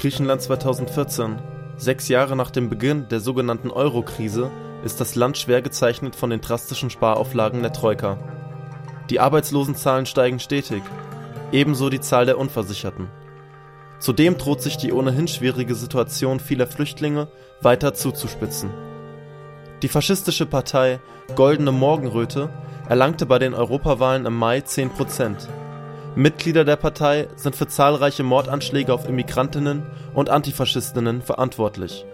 Griechenland 2014. Sechs Jahre nach dem Beginn der sogenannten Euro-Krise ist das Land schwer gezeichnet von den drastischen Sparauflagen der Troika. Die Arbeitslosenzahlen steigen stetig, ebenso die Zahl der Unversicherten. Zudem droht sich die ohnehin schwierige Situation vieler Flüchtlinge weiter zuzuspitzen. Die faschistische Partei Goldene Morgenröte erlangte bei den Europawahlen im Mai 10 Prozent. Mitglieder der Partei sind für zahlreiche Mordanschläge auf Immigrantinnen und Antifaschistinnen verantwortlich.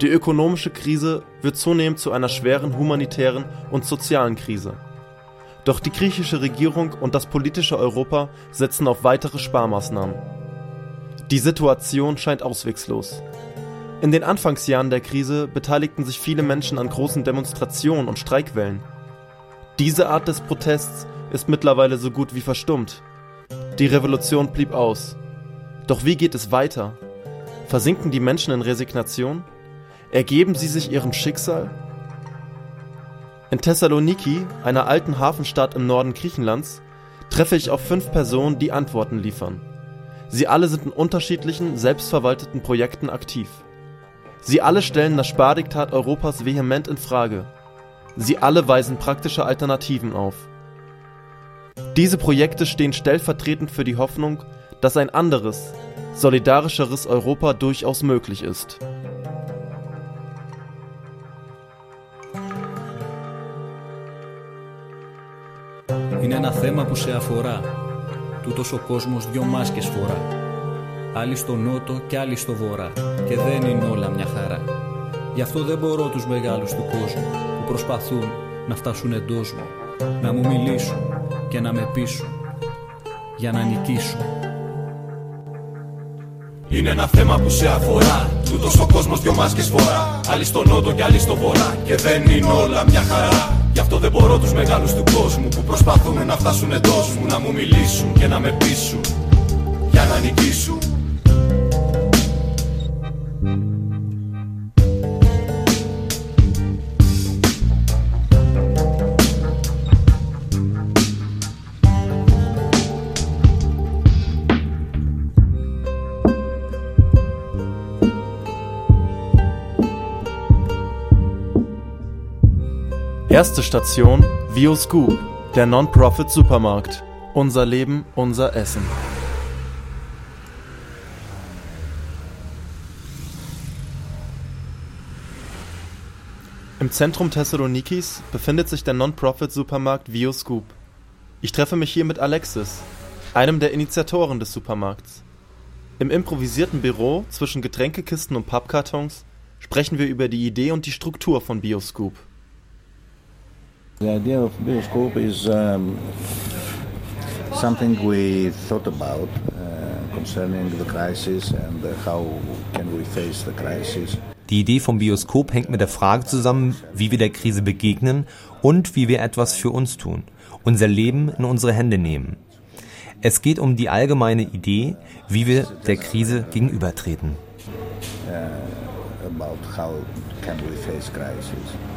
Die ökonomische Krise wird zunehmend zu einer schweren humanitären und sozialen Krise. Doch die griechische Regierung und das politische Europa setzen auf weitere Sparmaßnahmen. Die Situation scheint auswegslos. In den Anfangsjahren der Krise beteiligten sich viele Menschen an großen Demonstrationen und Streikwellen. Diese Art des Protests ist mittlerweile so gut wie verstummt. Die Revolution blieb aus. Doch wie geht es weiter? Versinken die Menschen in Resignation? Ergeben sie sich ihrem Schicksal? In Thessaloniki, einer alten Hafenstadt im Norden Griechenlands, treffe ich auf fünf Personen, die Antworten liefern. Sie alle sind in unterschiedlichen, selbstverwalteten Projekten aktiv. Sie alle stellen das Spardiktat Europas vehement in Frage. Sie alle weisen praktische Alternativen auf. Diese Projekte stehen stellvertretend für die Hoffnung, dass ein anderes, solidarischeres Europa durchaus möglich ist. Είναι ένα θέμα που σε αφορά. Τούτος ο κόσμος δυο μάσκες φορά. Άλλοι στο νότο και άλλοι στο βορρά. Και δεν είναι όλα μια χαρά. Γι' αυτό δεν μπορώ τους μεγάλους του κόσμου που προσπαθούν να φτάσουν εντός μου. Να μου μιλήσουν και να με πείσουν. Για να νικήσουν. Είναι ένα θέμα που σε αφορά. Τούτος ο κόσμος δυο μάσκες φορά. Άλλοι στο νότο και άλλοι στο βορρά. Και δεν είναι όλα μια χαρά. Γι' αυτό δεν μπορώ τους μεγάλους του κόσμου που προσπαθούν να φτάσουν εντός μου. Να μου μιλήσουν και να με πείσουν. Για να νικήσουν. Erste Station Vioscoop, der Non-Profit Supermarkt. Unser Leben, unser Essen. Im Zentrum Thessalonikis befindet sich der Non-Profit Supermarkt Vioscoop. Ich treffe mich hier mit Alexis, einem der Initiatoren des Supermarkts. Im improvisierten Büro zwischen Getränkekisten und Pappkartons sprechen wir über die Idee und die Struktur von Bioscoop. The idea of Bioscope is um, something we thought about uh, concerning the crisis and how can we face the crisis. Die Idee vom Bioskop hängt mit der Frage zusammen, wie wir der Krise begegnen und wie wir etwas für uns tun, unser Leben in unsere Hände nehmen. Es geht um die allgemeine Idee, wie wir der Krise gegenübertreten. Uh, about how can we face crisis.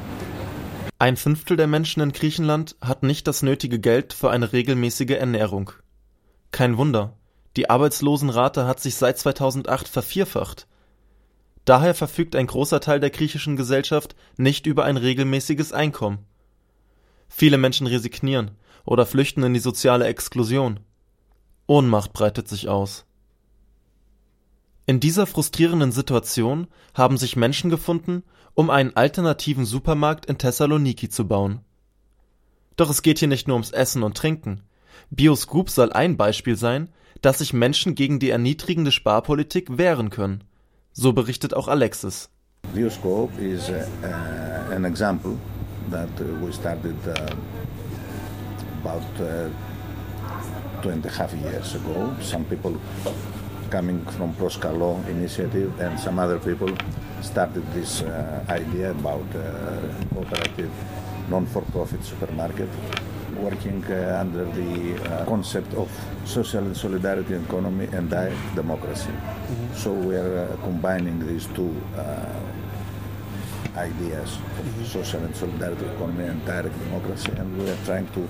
Ein Fünftel der Menschen in Griechenland hat nicht das nötige Geld für eine regelmäßige Ernährung. Kein Wunder, die Arbeitslosenrate hat sich seit 2008 vervierfacht. Daher verfügt ein großer Teil der griechischen Gesellschaft nicht über ein regelmäßiges Einkommen. Viele Menschen resignieren oder flüchten in die soziale Exklusion. Ohnmacht breitet sich aus. In dieser frustrierenden Situation haben sich Menschen gefunden, um einen alternativen Supermarkt in Thessaloniki zu bauen. Doch es geht hier nicht nur ums Essen und Trinken. Bioscoop soll ein Beispiel sein, dass sich Menschen gegen die erniedrigende Sparpolitik wehren können. So berichtet auch Alexis. Bioscope is uh, uh, an example that uh, we started uh, about uh, two and a half years ago. Some people coming from Proskalo initiative and some other people started this uh, idea about uh, cooperative non-for-profit supermarket working uh, under the uh, concept of social and solidarity economy and direct democracy. Mm-hmm. So we are uh, combining these two uh, ideas of mm-hmm. social and solidarity economy and direct democracy, and we are trying to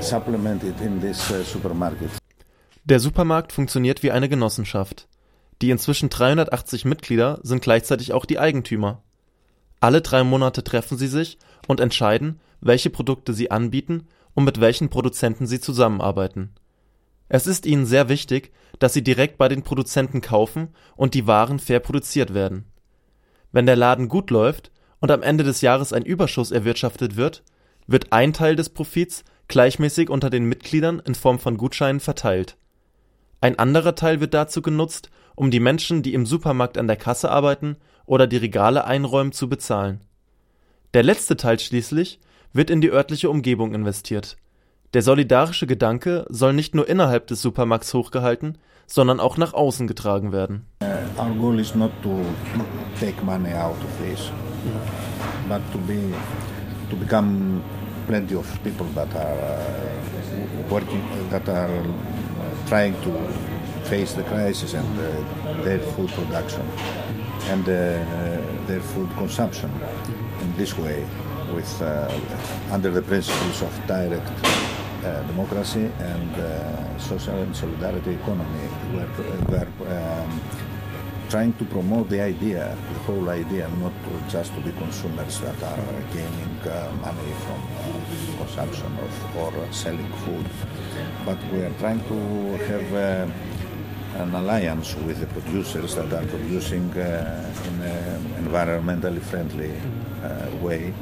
supplement it in this supermarket. Der Supermarkt funktioniert wie eine Genossenschaft. Die inzwischen 380 Mitglieder sind gleichzeitig auch die Eigentümer. Alle drei Monate treffen sie sich und entscheiden, welche Produkte sie anbieten und mit welchen Produzenten sie zusammenarbeiten. Es ist ihnen sehr wichtig, dass sie direkt bei den Produzenten kaufen und die Waren fair produziert werden. Wenn der Laden gut läuft und am Ende des Jahres ein Überschuss erwirtschaftet wird, wird ein Teil des Profits gleichmäßig unter den Mitgliedern in Form von Gutscheinen verteilt. Ein anderer Teil wird dazu genutzt, um die Menschen, die im Supermarkt an der Kasse arbeiten oder die Regale einräumen, zu bezahlen. Der letzte Teil schließlich wird in die örtliche Umgebung investiert. Der solidarische Gedanke soll nicht nur innerhalb des Supermarkts hochgehalten, sondern auch nach außen getragen werden. Our goal is not money out of this, but to be to become plenty of people that are uh, working, that are trying to face the crisis and uh, their food production and uh, their food consumption in this way, with uh, under the principles of direct uh, democracy and uh, social and solidarity economy. We're, we're um, trying to promote the idea, the whole idea, not just to be consumers that are gaining uh, money from uh, consumption of or selling food, but we are trying to have uh, an alliance with the producers that are producing uh, in an environmentally friendly uh, way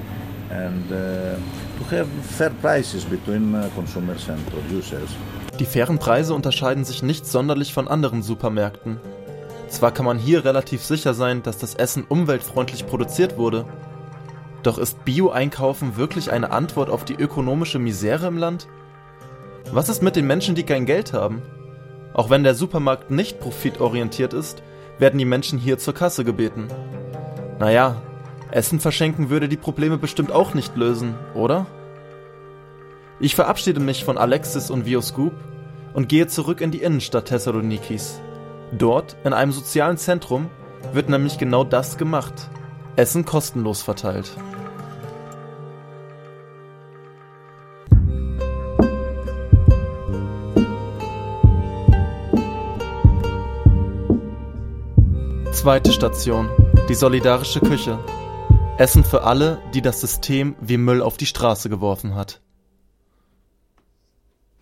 and uh, to have fair prices between consumers and producers. Die fairen Preise unterscheiden sich nicht sonderlich von anderen Supermärkten. Zwar kann man hier relativ sicher sein, dass das Essen umweltfreundlich produziert wurde, doch ist Bio-Einkaufen wirklich eine Antwort auf die ökonomische Misere im Land? Was ist mit den Menschen, die kein Geld haben? Auch wenn der Supermarkt nicht profitorientiert ist, werden die Menschen hier zur Kasse gebeten. Naja, Essen verschenken würde die Probleme bestimmt auch nicht lösen, oder? Ich verabschiede mich von Alexis und Vioscoop und gehe zurück in die Innenstadt Thessalonikis. Dort, in einem sozialen Zentrum, wird nämlich genau das gemacht. Essen kostenlos verteilt. Zweite Station. Die solidarische Küche. Essen für alle, die das System wie Müll auf die Straße geworfen hat.